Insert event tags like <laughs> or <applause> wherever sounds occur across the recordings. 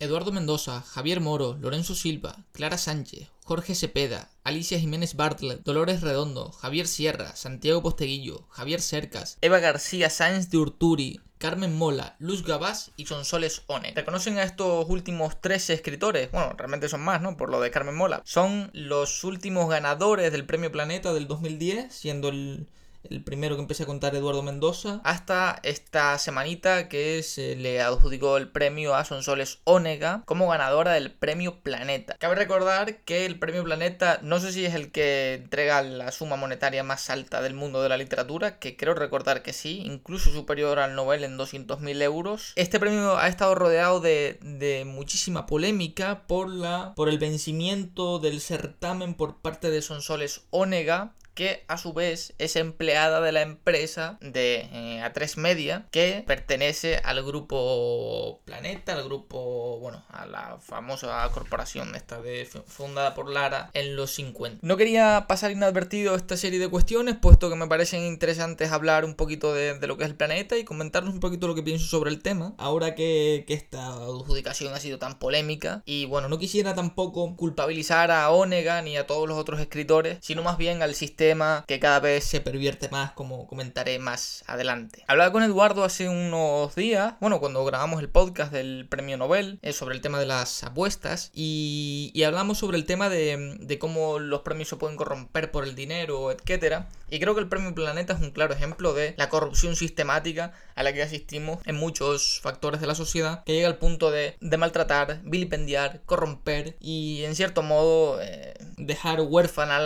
Eduardo Mendoza, Javier Moro, Lorenzo Silva, Clara Sánchez, Jorge Cepeda, Alicia Jiménez Bartlett, Dolores Redondo, Javier Sierra, Santiago Posteguillo, Javier Cercas, Eva García Sáenz de Urturi, Carmen Mola, Luz Gabás y Sonsoles One. ¿Reconocen a estos últimos tres escritores? Bueno, realmente son más, ¿no? Por lo de Carmen Mola. Son los últimos ganadores del Premio Planeta del 2010, siendo el el primero que empecé a contar Eduardo Mendoza, hasta esta semanita que se le adjudicó el premio a Sonsoles Onega como ganadora del premio Planeta. Cabe recordar que el premio Planeta no sé si es el que entrega la suma monetaria más alta del mundo de la literatura, que creo recordar que sí, incluso superior al Nobel en 200.000 euros. Este premio ha estado rodeado de, de muchísima polémica por, la, por el vencimiento del certamen por parte de Sonsoles Onega que a su vez es empleada de la empresa de eh, A3 Media, que pertenece al grupo Planeta, al grupo, bueno, a la famosa corporación esta de, fundada por Lara en los 50. No quería pasar inadvertido esta serie de cuestiones, puesto que me parecen interesantes hablar un poquito de, lo que es el planeta y comentarnos un poquito lo que pienso sobre el tema, ahora que, que esta adjudicación ha sido tan polémica. Y bueno, no quisiera tampoco culpabilizar a Onega ni a todos los otros escritores, sino más bien al sistema que cada vez se pervierte más, como comentaré más adelante. Hablaba con Eduardo hace unos días, bueno, cuando grabamos el podcast del premio Nobel, eh, sobre el tema de las apuestas, y, hablamos sobre el tema de, cómo los premios se pueden corromper por el dinero, etcétera. Y creo que el premio Planeta es un claro ejemplo de la corrupción sistemática a la que asistimos en muchos factores de la sociedad, que llega al punto de, maltratar, vilipendiar, corromper y en cierto modo eh, dejar huérfana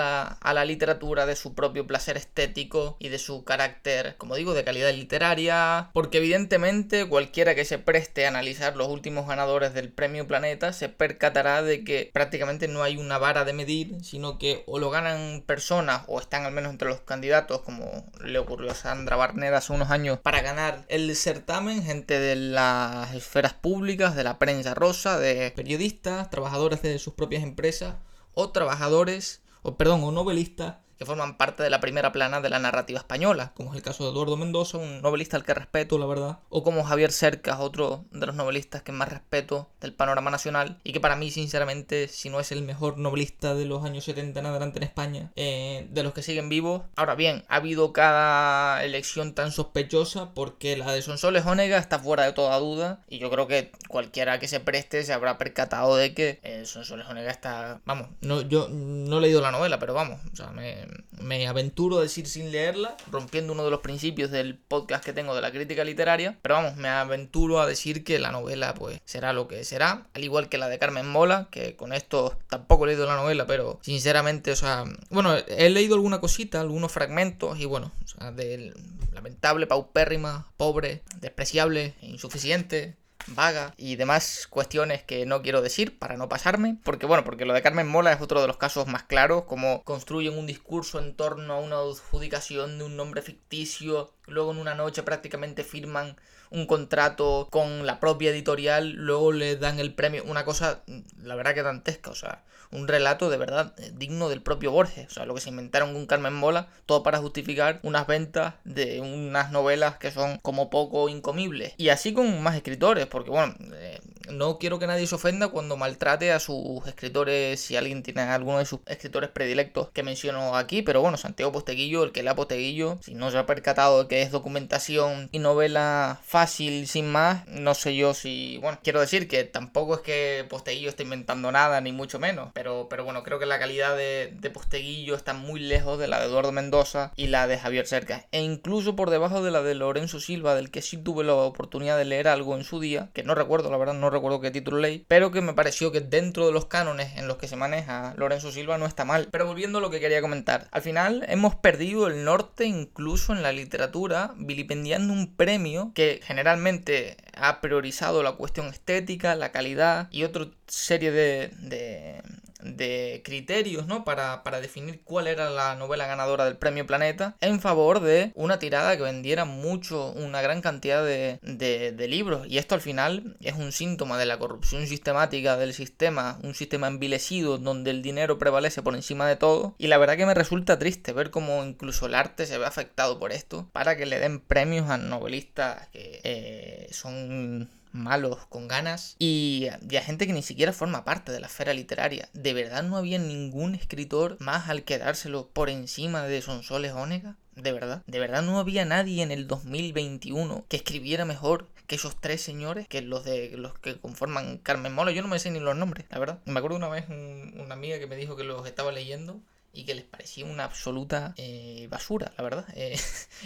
a la, literatura su propio placer estético y de su carácter, como digo, de calidad literaria, porque evidentemente cualquiera que se preste a analizar los últimos ganadores del Premio Planeta se percatará de que prácticamente no hay una vara de medir, sino que o lo ganan personas o están al menos entre los candidatos, como le ocurrió a Sandra Barnett hace unos años, para ganar el certamen, gente de las esferas públicas, de la prensa rosa, de periodistas, trabajadores de sus propias empresas o trabajadores, o perdón, o novelistas que forman parte de la primera plana de la narrativa española, como es el caso de Eduardo Mendoza, un novelista al que respeto, la verdad, o como Javier Cercas, otro de los novelistas que más respeto del panorama nacional, y que para mí, sinceramente, si no es el mejor novelista de los años 70 en adelante en España, eh, de los que siguen vivos. Ahora bien, ha habido cada elección tan sospechosa porque la de Sonsoles Onega está fuera de toda duda, y yo creo que cualquiera que se preste se habrá percatado de que eh, Sonsoles Onega está, vamos, no, yo no he leído la novela, pero vamos, o sea, me, me aventuro a decir sin leerla, rompiendo uno de los principios del podcast que tengo de la crítica literaria, pero vamos, me aventuro a decir que la novela pues será lo que será, al igual que la de Carmen Mola, que con esto tampoco he leído la novela, pero sinceramente, o sea, bueno, he leído alguna cosita, algunos fragmentos y bueno, o sea, del lamentable, paupérrima, pobre, despreciable, insuficiente, vaga y demás cuestiones que no quiero decir para no pasarme. Porque bueno, porque lo de Carmen Mola es otro de los casos más claros, como construyen un discurso en torno a una adjudicación de un nombre ficticio, luego en una noche prácticamente firman un contrato con la propia editorial, luego le dan el premio, una cosa, la verdad que dantesca, o sea, un relato de verdad eh, digno del propio Borges. O sea, lo que se inventaron con Carmen Mola, todo para justificar unas ventas de unas novelas que son como poco incomibles. Y así con más escritores, porque bueno, no quiero que nadie se ofenda cuando maltrate a sus escritores, si alguien tiene alguno de sus escritores predilectos que menciono aquí, pero bueno, Santiago Posteguillo, el que lea Posteguillo, si no se ha percatado de que es documentación y novela fácil sin más, no sé yo si, bueno, quiero decir que tampoco es que Posteguillo esté inventando nada, ni mucho menos, pero, pero bueno, creo que la calidad de, de Posteguillo está muy lejos de la de Eduardo Mendoza y la de Javier Cerca, e incluso por debajo de la de Lorenzo Silva, del que sí tuve la oportunidad de leer algo en su día, que no recuerdo, la verdad, no recuerdo qué título leí, pero que me pareció que dentro de los cánones en los que se maneja Lorenzo Silva no está mal. Pero volviendo a lo que quería comentar, al final hemos perdido el norte incluso en la literatura, vilipendiando un premio que generalmente ha priorizado la cuestión estética, la calidad y otra serie de, de de criterios, ¿no? Para, definir cuál era la novela ganadora del premio Planeta, en favor de una tirada que vendiera mucho, una gran cantidad de, de, libros. Y esto al final es un síntoma de la corrupción sistemática del sistema, un sistema envilecido donde el dinero prevalece por encima de todo. Y la verdad que me resulta triste ver cómo incluso el arte se ve afectado por esto, para que le den premios a novelistas que eh, son malos con ganas y, y a gente que ni siquiera forma parte de la esfera literaria. ¿De verdad no había ningún escritor más al que dárselo por encima de Sonsoles Onega? ¿De verdad? ¿De verdad no había nadie en el 2021 que escribiera mejor que esos tres señores, que los de los que conforman Carmen Mola? Yo no me sé ni los nombres, la verdad. Me acuerdo una vez una amiga que me dijo que los estaba leyendo y que les parecía una absoluta eh, basura, la verdad. <laughs> Eh,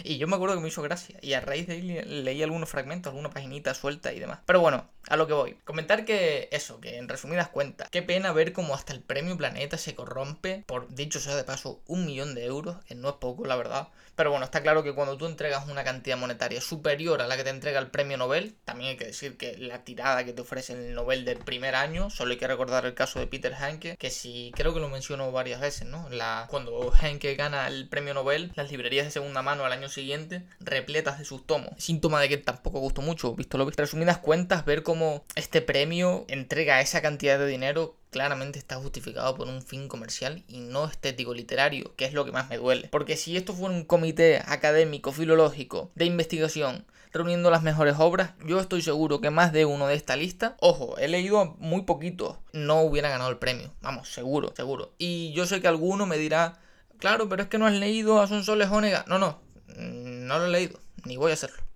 y yo me acuerdo que me hizo gracia. Y a raíz de ahí leí algunos fragmentos, alguna paginita suelta y demás. Pero bueno, a lo que voy. Comentar que eso, que en resumidas cuentas, qué pena ver cómo hasta el premio Planeta se corrompe por, dicho sea de paso, un millón de euros, que no es poco, la verdad. Pero bueno, está claro que cuando tú entregas una cantidad monetaria superior a la que te entrega el premio Nobel, también hay que decir que la tirada que te ofrece el Nobel del primer año, solo hay que recordar el caso de Peter Hanke, que si creo que lo menciono varias veces, ¿no? Cuando Henke gana el premio Nobel, las librerías de segunda mano al año siguiente repletas de sus tomos. Síntoma de que tampoco gustó mucho, visto lo visto. Resumidas cuentas, ver cómo este premio entrega esa cantidad de dinero claramente está justificado por un fin comercial y no estético literario, que es lo que más me duele. Porque si esto fuera un comité académico, filológico, de investigación, reuniendo las mejores obras, yo estoy seguro que más de uno de esta lista, ojo, he leído muy poquito, no hubiera ganado el premio. Vamos, seguro, seguro. Y yo sé que alguno me dirá, claro, pero es que no has leído a Sonsoles Onega. No, no, no lo he leído, ni voy a hacerlo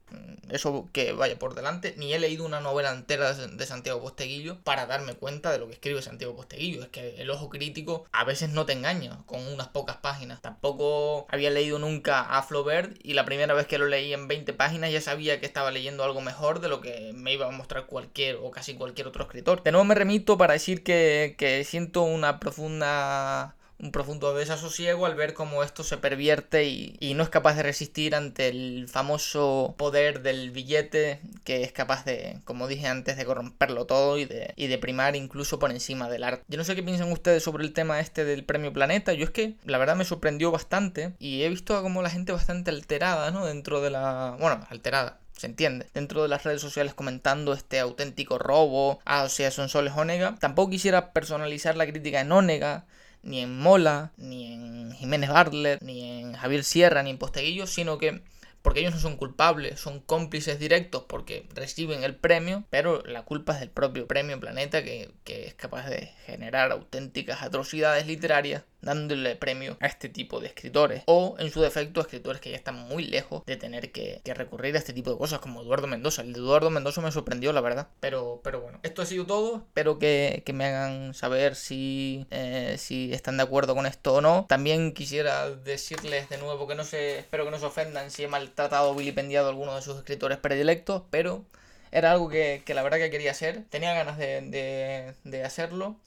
eso que vaya por delante, ni he leído una novela entera de Santiago Posteguillo para darme cuenta de lo que escribe Santiago Posteguillo. Es que el ojo crítico a veces no te engaña con unas pocas páginas. Tampoco había leído nunca a Flaubert y la primera vez que lo leí en 20 páginas ya sabía que estaba leyendo algo mejor de lo que me iba a mostrar cualquier o casi cualquier otro escritor. De nuevo me remito para decir que, que siento una profunda un profundo desasosiego al ver cómo esto se pervierte y, no es capaz de resistir ante el famoso poder del billete que es capaz de, como dije antes, de corromperlo todo y de, y de primar incluso por encima del arte. Yo no sé qué piensan ustedes sobre el tema este del premio Planeta, yo es que la verdad me sorprendió bastante y he visto como la gente bastante alterada, ¿no? Dentro de la... bueno, alterada, se entiende. Dentro de las redes sociales comentando este auténtico robo, ah, o sea, son soles Onega. Tampoco quisiera personalizar la crítica en Onega, ni en Mola, ni en Jiménez Bartlett, ni en Javier Sierra, ni en Posteguillo, sino que porque ellos no son culpables, son cómplices directos porque reciben el premio, pero la culpa es del propio premio Planeta que, que es capaz de generar auténticas atrocidades literarias dándole premio a este tipo de escritores. O, en su defecto, a escritores que ya están muy lejos de tener que, recurrir a este tipo de cosas, como Eduardo Mendoza. El de Eduardo Mendoza me sorprendió, la verdad. Pero, pero bueno, esto ha sido todo. Espero que, me hagan saber si, eh, si están de acuerdo con esto o no. También quisiera decirles de nuevo que no se, espero que no se ofendan si he maltratado o vilipendiado a alguno de sus escritores predilectos, pero era algo que, la verdad que quería hacer. Tenía ganas de, de hacerlo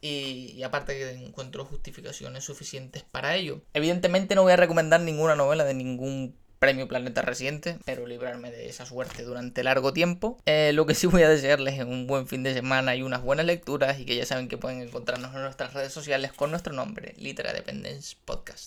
y, aparte que encuentro justificaciones suficientes para ello. Evidentemente no voy a recomendar ninguna novela de ningún premio Planeta reciente, pero librarme de esa suerte durante largo tiempo. Eh, lo que sí voy a desearles es un buen fin de semana y unas buenas lecturas y que ya saben que pueden encontrarnos en nuestras redes sociales con nuestro nombre, Litera Dependence Podcast.